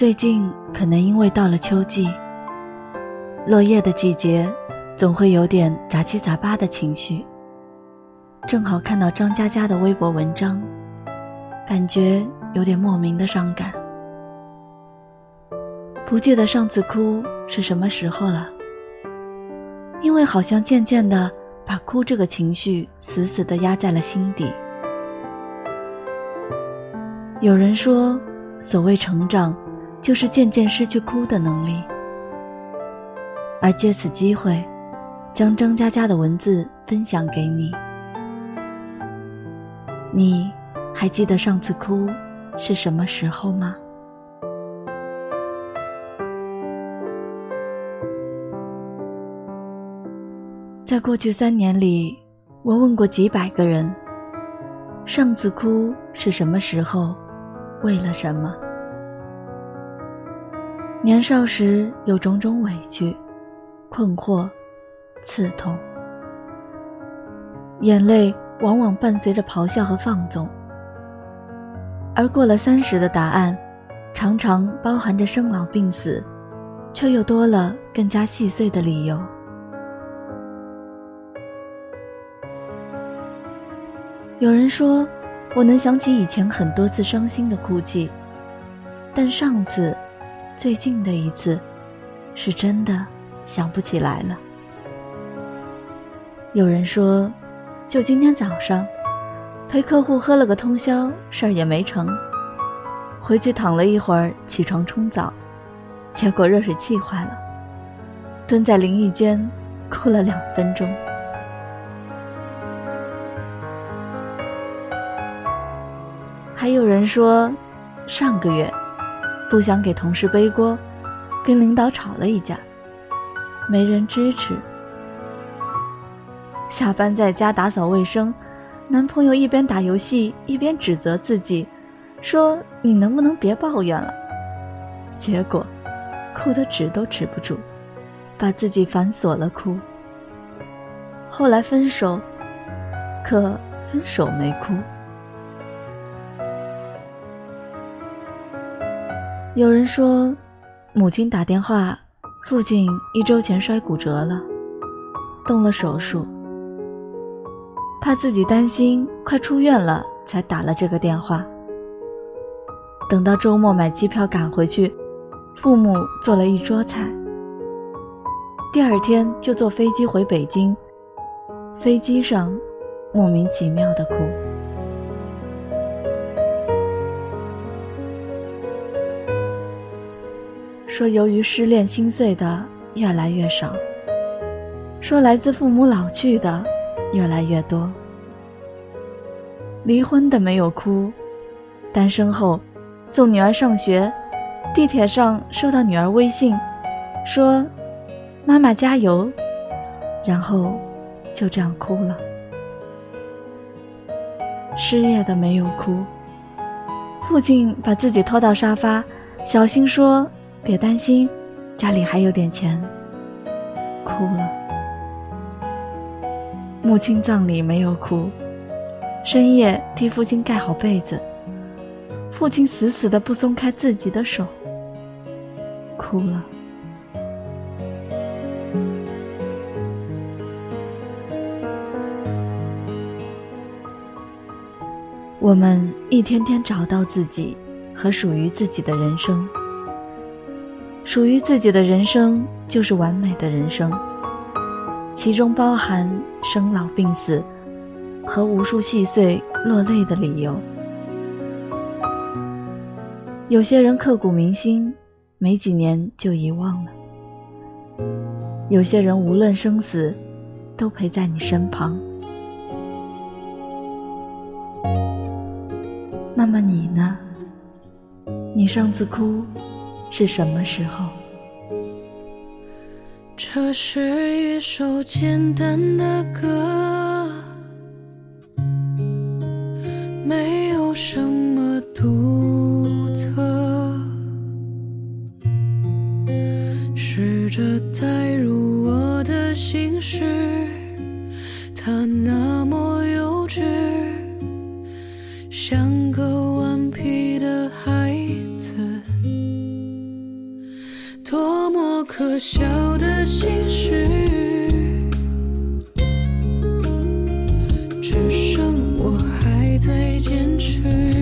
最近可能因为到了秋季，落叶的季节，总会有点杂七杂八的情绪。正好看到张嘉佳的微博文章，感觉有点莫名的伤感。不记得上次哭是什么时候了，因为好像渐渐的把哭这个情绪死死的压在了心底。有人说，所谓成长。就是渐渐失去哭的能力，而借此机会，将张嘉佳的文字分享给你。你还记得上次哭是什么时候吗？在过去三年里，我问过几百个人，上次哭是什么时候，为了什么？年少时有种种委屈、困惑、刺痛，眼泪往往伴随着咆哮和放纵；而过了三十的答案，常常包含着生老病死，却又多了更加细碎的理由。有人说，我能想起以前很多次伤心的哭泣，但上次。最近的一次，是真的想不起来了。有人说，就今天早上，陪客户喝了个通宵，事儿也没成。回去躺了一会儿，起床冲澡，结果热水器坏了，蹲在淋浴间哭了两分钟。还有人说，上个月。不想给同事背锅，跟领导吵了一架，没人支持。下班在家打扫卫生，男朋友一边打游戏一边指责自己，说：“你能不能别抱怨了？”结果，哭得止都止不住，把自己反锁了哭。后来分手，可分手没哭。有人说，母亲打电话，父亲一周前摔骨折了，动了手术，怕自己担心快出院了，才打了这个电话。等到周末买机票赶回去，父母做了一桌菜。第二天就坐飞机回北京，飞机上莫名其妙的哭。说由于失恋心碎的越来越少，说来自父母老去的越来越多。离婚的没有哭，单身后送女儿上学，地铁上收到女儿微信，说“妈妈加油”，然后就这样哭了。失业的没有哭，父亲把自己拖到沙发，小心说。别担心，家里还有点钱。哭了。母亲葬礼没有哭，深夜替父亲盖好被子，父亲死死的不松开自己的手。哭了。我们一天天找到自己和属于自己的人生。属于自己的人生就是完美的人生，其中包含生老病死和无数细碎落泪的理由。有些人刻骨铭心，没几年就遗忘了；有些人无论生死，都陪在你身旁。那么你呢？你上次哭？是什么时候？这是一首简单的歌，没有什么独特，试着带入我的心事，它那可笑的心事，只剩我还在坚持。